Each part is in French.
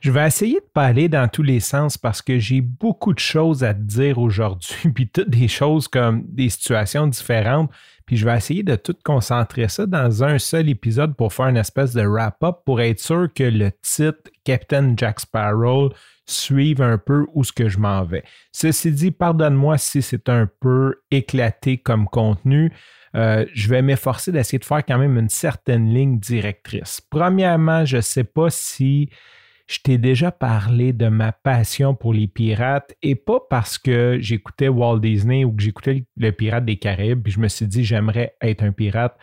Je vais essayer de pas aller dans tous les sens parce que j'ai beaucoup de choses à te dire aujourd'hui, puis toutes des choses comme des situations différentes. Puis je vais essayer de tout concentrer ça dans un seul épisode pour faire une espèce de wrap-up pour être sûr que le titre Captain Jack Sparrow suive un peu où ce que je m'en vais. Ceci dit, pardonne-moi si c'est un peu éclaté comme contenu. Euh, je vais m'efforcer d'essayer de faire quand même une certaine ligne directrice. Premièrement, je ne sais pas si je t'ai déjà parlé de ma passion pour les pirates et pas parce que j'écoutais Walt Disney ou que j'écoutais le pirate des Caraïbes, puis je me suis dit j'aimerais être un pirate,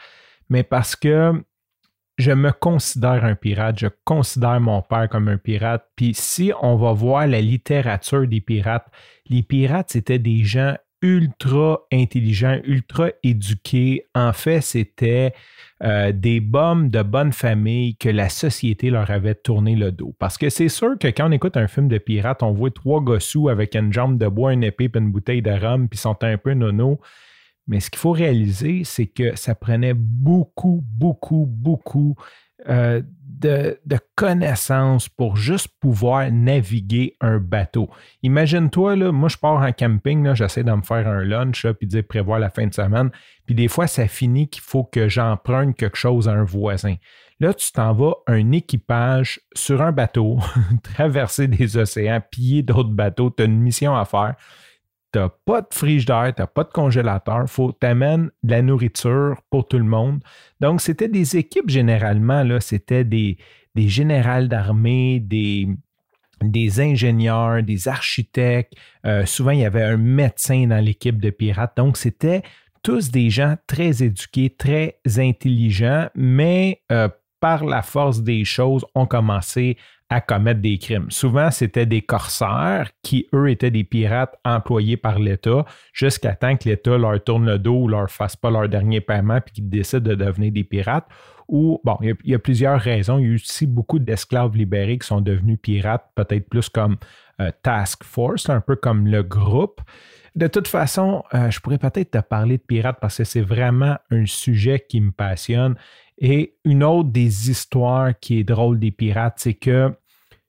mais parce que je me considère un pirate, je considère mon père comme un pirate. Puis si on va voir la littérature des pirates, les pirates, c'était des gens ultra intelligents, ultra éduqués. En fait, c'était euh, des bombes de bonne famille que la société leur avait tourné le dos. Parce que c'est sûr que quand on écoute un film de pirate, on voit trois gossous avec une jambe de bois, une épée et une bouteille de rhum, puis sont un peu nono. Mais ce qu'il faut réaliser, c'est que ça prenait beaucoup, beaucoup, beaucoup euh, de, connaissances pour juste pouvoir naviguer un bateau. Imagine-toi, moi je pars en camping, j'essaie de me faire un lunch, puis de prévoir la fin de semaine. Puis des fois, ça finit qu'il faut que j'emprunte quelque chose à un voisin. Là, tu t'en vas un équipage sur un bateau, traverser des océans, piller d'autres bateaux, tu as une mission à faire n'as pas de frigidaire, n'as pas de congélateur, faut t'amener de la nourriture pour tout le monde. Donc, c'était des équipes généralement, c'était des, des générales d'armée, des, des ingénieurs, des architectes. Euh, souvent, il y avait un médecin dans l'équipe de pirates. Donc, c'était tous des gens très éduqués, très intelligents, mais euh, par la force des choses, ont commencé à commettre des crimes. Souvent, c'était des corsaires qui, eux, étaient des pirates employés par l'État jusqu'à temps que l'État leur tourne le dos ou leur fasse pas leur dernier paiement puis qu'ils décident de devenir des pirates. Ou, bon, il y, a, plusieurs raisons. Il y a aussi beaucoup d'esclaves libérés qui sont devenus pirates, peut-être plus comme euh, Task Force, un peu comme le groupe. De toute façon, euh, je pourrais peut-être te parler de pirates parce que c'est vraiment un sujet qui me passionne. Et une autre des histoires qui est drôle des pirates, c'est que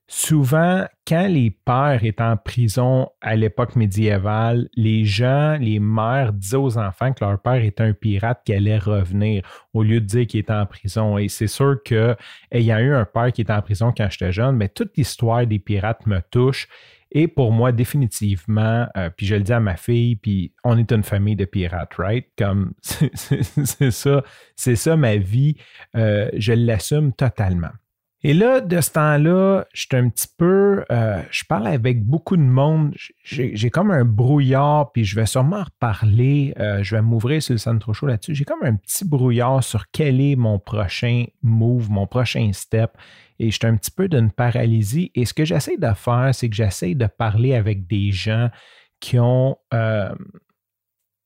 souvent, quand les pères étaient en prison à l'époque médiévale, les gens, les mères disaient aux enfants que leur père était un pirate qui allait revenir au lieu de dire qu'il était en prison. Et c'est sûr que ayant eu un père qui était en prison quand j'étais jeune, mais toute l'histoire des pirates me touche. Et pour moi, définitivement, euh, puis je le dis à ma fille, puis on est une famille de pirates, right? Comme c'est ça, c'est ça ma vie. Euh, je l'assume totalement. Et là, de ce temps-là, je suis un petit peu, euh, je parle avec beaucoup de monde. J'ai comme un brouillard, puis je vais sûrement reparler. je vais m'ouvrir sur le centre Show là-dessus. J'ai comme un petit brouillard sur quel est mon prochain move, mon prochain step et je suis un petit peu d'une paralysie. Et ce que j'essaie de faire, c'est que j'essaie de parler avec des gens qui ont euh,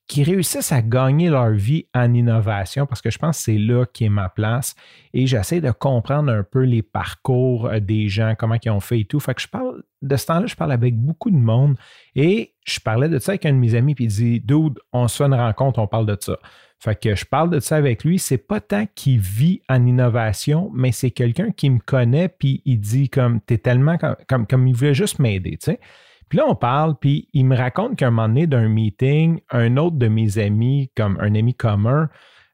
qui réussissent à gagner leur vie en innovation parce que je pense que c'est là qui est ma place. Et j'essaie de comprendre un peu les parcours euh, des gens, comment ils ont fait et tout. Fait que je parle de ce temps-là, je parle avec beaucoup de monde et je parlais de ça avec un de mes amis, puis il dit Dude, on se fait une rencontre, on parle de ça. Fait que je parle de ça avec lui. C'est pas tant qu'il vit en innovation, mais c'est quelqu'un qui me connaît, puis il dit comme, t'es tellement comme, comme, il voulait juste m'aider, tu sais. Puis là, on parle, puis il me raconte qu'à un moment donné d'un meeting, un autre de mes amis, comme un ami commun,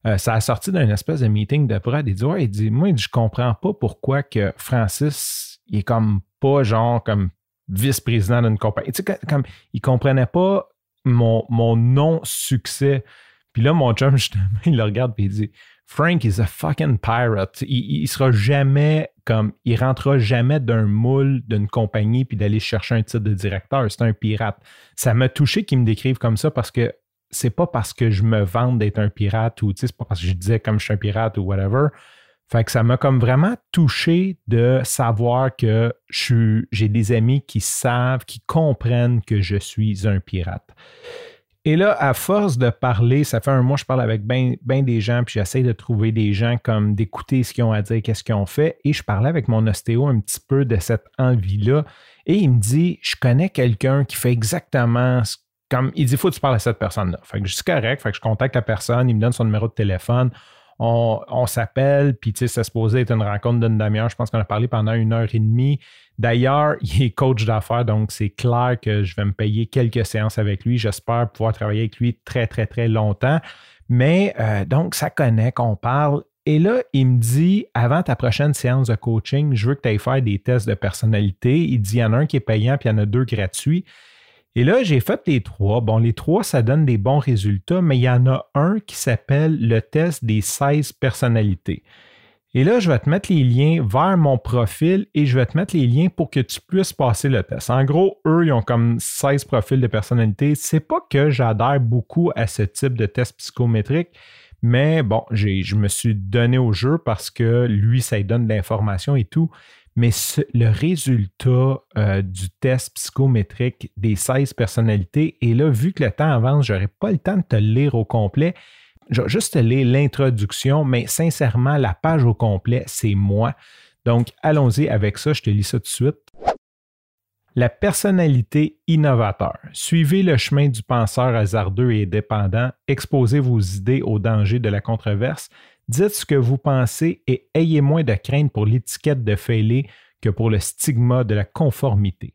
euh, ça a sorti d'un espèce de meeting de prod. Il dit Ouais, il dit Moi, je comprends pas pourquoi que Francis, il est comme pas genre comme vice-président d'une compagnie. Tu sais, comme, il comprenait pas mon, mon non-succès puis là, mon chum, justement, il le regarde et il dit Frank is a fucking pirate. Il, il sera jamais comme. Il rentrera jamais d'un moule d'une compagnie puis d'aller chercher un titre de directeur. C'est un pirate. Ça m'a touché qu'il me décrive comme ça parce que c'est pas parce que je me vante d'être un pirate ou c'est pas parce que je disais comme je suis un pirate ou whatever. Fait que ça m'a comme vraiment touché de savoir que j'ai des amis qui savent, qui comprennent que je suis un pirate. Et là, à force de parler, ça fait un mois je parle avec bien ben des gens, puis j'essaie de trouver des gens comme d'écouter ce qu'ils ont à dire, qu'est-ce qu'ils ont fait. Et je parlais avec mon ostéo un petit peu de cette envie-là. Et il me dit, je connais quelqu'un qui fait exactement ce comme il dit, faut que tu parles à cette personne-là. Fait que je suis correct, fait que je contacte la personne, il me donne son numéro de téléphone, on, s'appelle, puis tu sais, ça se être une rencontre d'une demi-heure. Je pense qu'on a parlé pendant une heure et demie. D'ailleurs, il est coach d'affaires, donc c'est clair que je vais me payer quelques séances avec lui. J'espère pouvoir travailler avec lui très, très, très longtemps. Mais euh, donc, ça connaît qu'on parle. Et là, il me dit, avant ta prochaine séance de coaching, je veux que tu ailles faire des tests de personnalité. Il dit, il y en a un qui est payant, puis il y en a deux gratuits. Et là, j'ai fait les trois. Bon, les trois, ça donne des bons résultats, mais il y en a un qui s'appelle le test des 16 personnalités. Et là, je vais te mettre les liens vers mon profil et je vais te mettre les liens pour que tu puisses passer le test. En gros, eux, ils ont comme 16 profils de personnalité. C'est pas que j'adhère beaucoup à ce type de test psychométrique, mais bon, je me suis donné au jeu parce que lui, ça donne de l'information et tout mais le résultat euh, du test psychométrique des 16 personnalités, et là, vu que le temps avance, je n'aurai pas le temps de te lire au complet. Je vais juste te lire l'introduction, mais sincèrement, la page au complet, c'est moi. Donc, allons-y avec ça, je te lis ça tout de suite. La personnalité innovateur. Suivez le chemin du penseur hasardeux et dépendant, exposez vos idées aux dangers de la controverse, Dites ce que vous pensez et ayez moins de crainte pour l'étiquette de fêlé que pour le stigma de la conformité.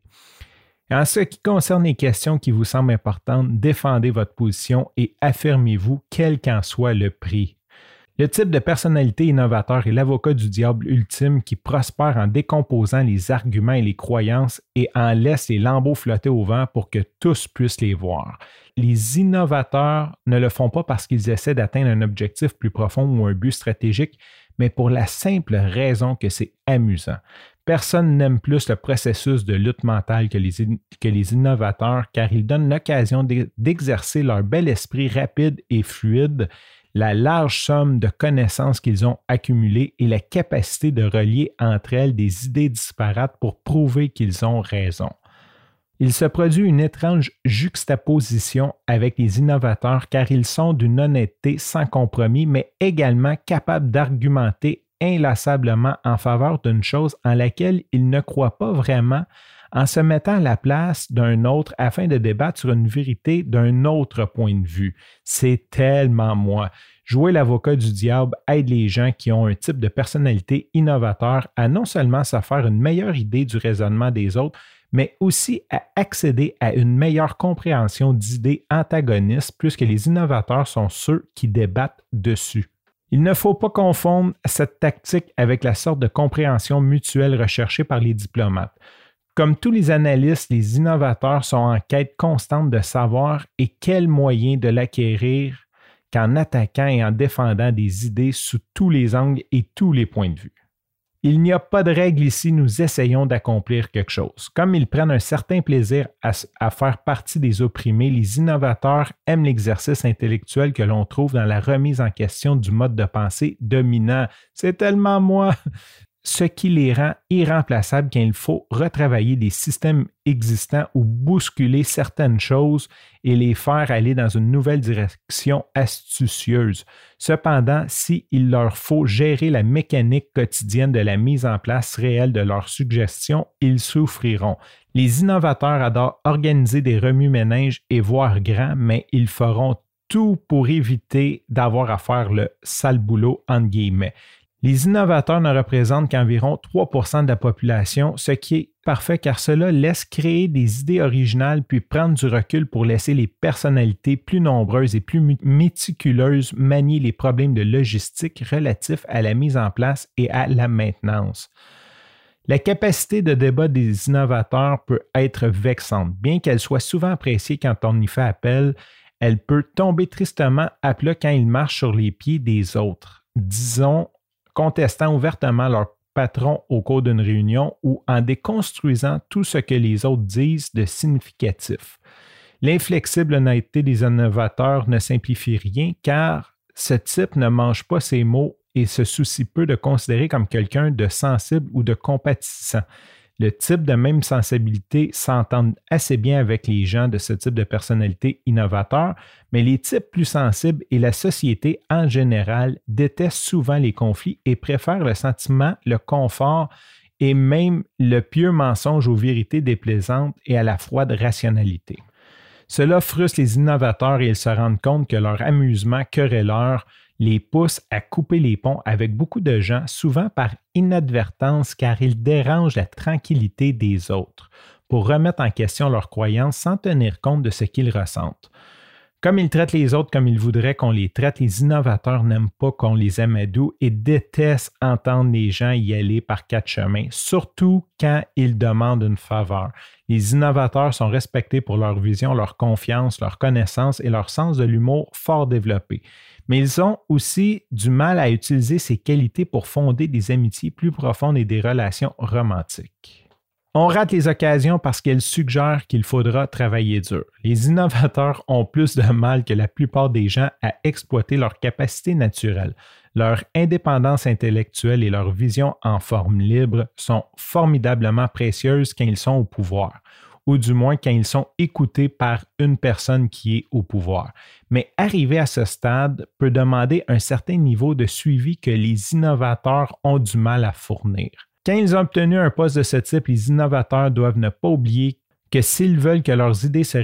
En ce qui concerne les questions qui vous semblent importantes, défendez votre position et affirmez-vous quel qu'en soit le prix. Le type de personnalité innovateur est l'avocat du diable ultime qui prospère en décomposant les arguments et les croyances et en laisse les lambeaux flotter au vent pour que tous puissent les voir. Les innovateurs ne le font pas parce qu'ils essaient d'atteindre un objectif plus profond ou un but stratégique, mais pour la simple raison que c'est amusant. Personne n'aime plus le processus de lutte mentale que les, que les innovateurs car ils donnent l'occasion d'exercer leur bel esprit rapide et fluide la large somme de connaissances qu'ils ont accumulées et la capacité de relier entre elles des idées disparates pour prouver qu'ils ont raison. Il se produit une étrange juxtaposition avec les innovateurs car ils sont d'une honnêteté sans compromis, mais également capables d'argumenter inlassablement en faveur d'une chose en laquelle ils ne croient pas vraiment en se mettant à la place d'un autre afin de débattre sur une vérité d'un autre point de vue. C'est tellement moi. Jouer l'avocat du diable aide les gens qui ont un type de personnalité innovateur à non seulement se faire une meilleure idée du raisonnement des autres, mais aussi à accéder à une meilleure compréhension d'idées antagonistes puisque les innovateurs sont ceux qui débattent dessus. Il ne faut pas confondre cette tactique avec la sorte de compréhension mutuelle recherchée par les diplomates. Comme tous les analystes, les innovateurs sont en quête constante de savoir et quels moyens de l'acquérir qu'en attaquant et en défendant des idées sous tous les angles et tous les points de vue. Il n'y a pas de règle ici, nous essayons d'accomplir quelque chose. Comme ils prennent un certain plaisir à, à, faire partie des opprimés, les innovateurs aiment l'exercice intellectuel que l'on trouve dans la remise en question du mode de pensée dominant. C'est tellement moi ce qui les rend irremplaçables quand il faut retravailler des systèmes existants ou bousculer certaines choses et les faire aller dans une nouvelle direction astucieuse. Cependant, s'il leur faut gérer la mécanique quotidienne de la mise en place réelle de leurs suggestions, ils souffriront. Les innovateurs adorent organiser des remue-ménages et voir grand, mais ils feront tout pour éviter d'avoir à faire le sale boulot, entre guillemets. Les innovateurs ne représentent qu'environ 3% de la population, ce qui est parfait car cela laisse créer des idées originales puis prendre du recul pour laisser les personnalités plus nombreuses et plus méticuleuses manier les problèmes de logistique relatifs à la mise en place et à la maintenance. La capacité de débat des innovateurs peut être vexante. Bien qu'elle soit souvent appréciée quand on y fait appel, elle peut tomber tristement à plat quand ils marchent sur les pieds des autres. Disons, contestant ouvertement leur patron au cours d'une réunion ou en déconstruisant tout ce que les autres disent de significatif. L'inflexible honnêteté des innovateurs ne simplifie rien car ce type ne mange pas ses mots et se soucie peu de considérer comme quelqu'un de sensible ou de compatissant. Le type de même sensibilité s'entendent assez bien avec les gens de ce type de personnalité innovateur, mais les types plus sensibles et la société en général détestent souvent les conflits et préfèrent le sentiment, le confort et même le pieux mensonge aux vérités déplaisantes et à la froide rationalité. Cela frustre les innovateurs et ils se rendent compte que leur amusement querelleur les pousse à couper les ponts avec beaucoup de gens, souvent par inadvertance car ils dérangent la tranquillité des autres pour remettre en question leurs croyances sans tenir compte de ce qu'ils ressentent. Comme ils traitent les autres comme ils voudraient qu'on les traite, les innovateurs n'aiment pas qu'on les doux et détestent entendre les gens y aller par quatre chemins, surtout quand ils demandent une faveur. Les innovateurs sont respectés pour leur vision, leur confiance, leur connaissance et leur sens de l'humour fort développé mais ils ont aussi du mal à utiliser ces qualités pour fonder des amitiés plus profondes et des relations romantiques. On rate les occasions parce qu'elles suggèrent qu'il faudra travailler dur. Les innovateurs ont plus de mal que la plupart des gens à exploiter leurs capacités naturelles. Leur indépendance intellectuelle et leur vision en forme libre sont formidablement précieuses quand ils sont au pouvoir ou du moins quand ils sont écoutés par une personne qui est au pouvoir. Mais arriver à ce stade peut demander un certain niveau de suivi que les innovateurs ont du mal à fournir. Quand ils ont obtenu un poste de ce type, les innovateurs doivent ne pas oublier que s'ils veulent que leurs idées se,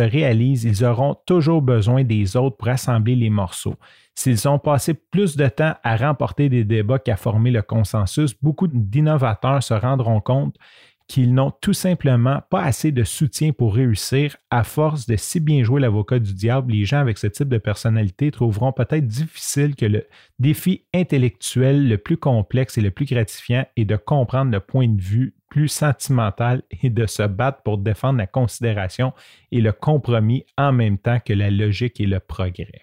réalisent, ils auront toujours besoin des autres pour assembler les morceaux. S'ils ont passé plus de temps à remporter des débats qu'à former le consensus, beaucoup d'innovateurs se rendront compte qu'ils n'ont tout simplement pas assez de soutien pour réussir. À force de si bien jouer l'avocat du diable, les gens avec ce type de personnalité trouveront peut-être difficile que le défi intellectuel le plus complexe et le plus gratifiant est de comprendre le point de vue plus sentimental et de se battre pour défendre la considération et le compromis en même temps que la logique et le progrès.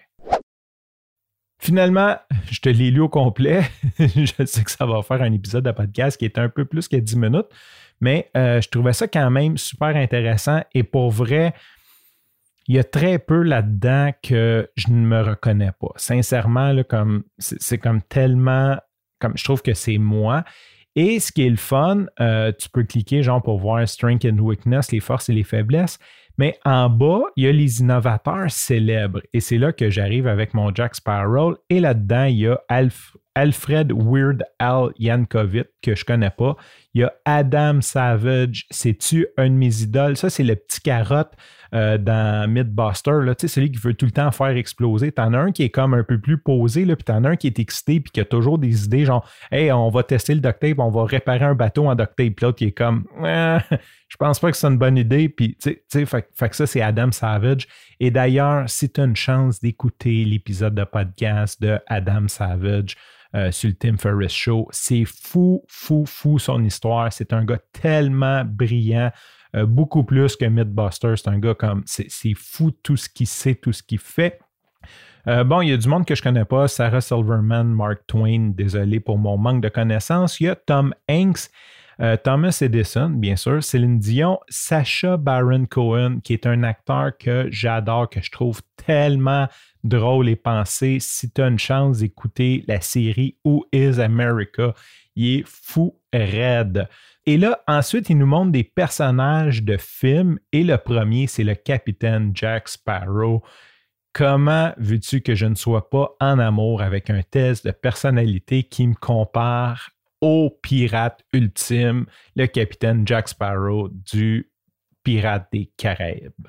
Finalement, je te l'ai lu au complet. je sais que ça va faire un épisode de podcast qui est un peu plus que 10 minutes, mais euh, je trouvais ça quand même super intéressant et pour vrai, il y a très peu là-dedans que je ne me reconnais pas. Sincèrement, comme c'est comme tellement, comme je trouve que c'est moi. Et ce qui est le fun, euh, tu peux cliquer genre pour voir Strength and Weakness, les forces et les faiblesses. Mais en bas, il y a les innovateurs célèbres. Et c'est là que j'arrive avec mon Jack Sparrow. Et là-dedans, il y a Alfred Weird Al Yankovic, que je connais pas. Il y a Adam Savage. C'est-tu un de mes idoles? Ça, c'est le petit carotte euh, dans Mythbuster, là, celui qui veut tout le temps faire exploser. T'en as un qui est comme un peu plus posé, là, puis t'en as un qui est excité, puis qui a toujours des idées genre, hey, on va tester le duct tape, on va réparer un bateau en duct tape. L'autre qui est comme, je pense pas que c'est une bonne idée. Puis, tu sais, fait, fait, que ça, c'est Adam Savage. Et d'ailleurs, si tu as une chance d'écouter l'épisode de podcast de Adam Savage, euh, sur le Tim Ferriss Show. C'est fou, fou, fou son histoire. C'est un gars tellement brillant. Euh, beaucoup plus que Mythbuster. C'est un gars comme. C'est fou tout ce qu'il sait, tout ce qu'il fait. Euh, bon, il y a du monde que je connais pas. Sarah Silverman, Mark Twain, désolé pour mon manque de connaissances. Il y a Tom Hanks, Thomas Edison, bien sûr, Céline Dion, Sacha Baron Cohen, qui est un acteur que j'adore, que je trouve tellement drôle et pensé. Si tu as une chance d'écouter la série Who is America, il est fou raide. Et là, ensuite, il nous montre des personnages de films et le premier, c'est le capitaine Jack Sparrow. Comment veux-tu que je ne sois pas en amour avec un test de personnalité qui me compare au pirate ultime, le capitaine Jack Sparrow du Pirate des Caraïbes?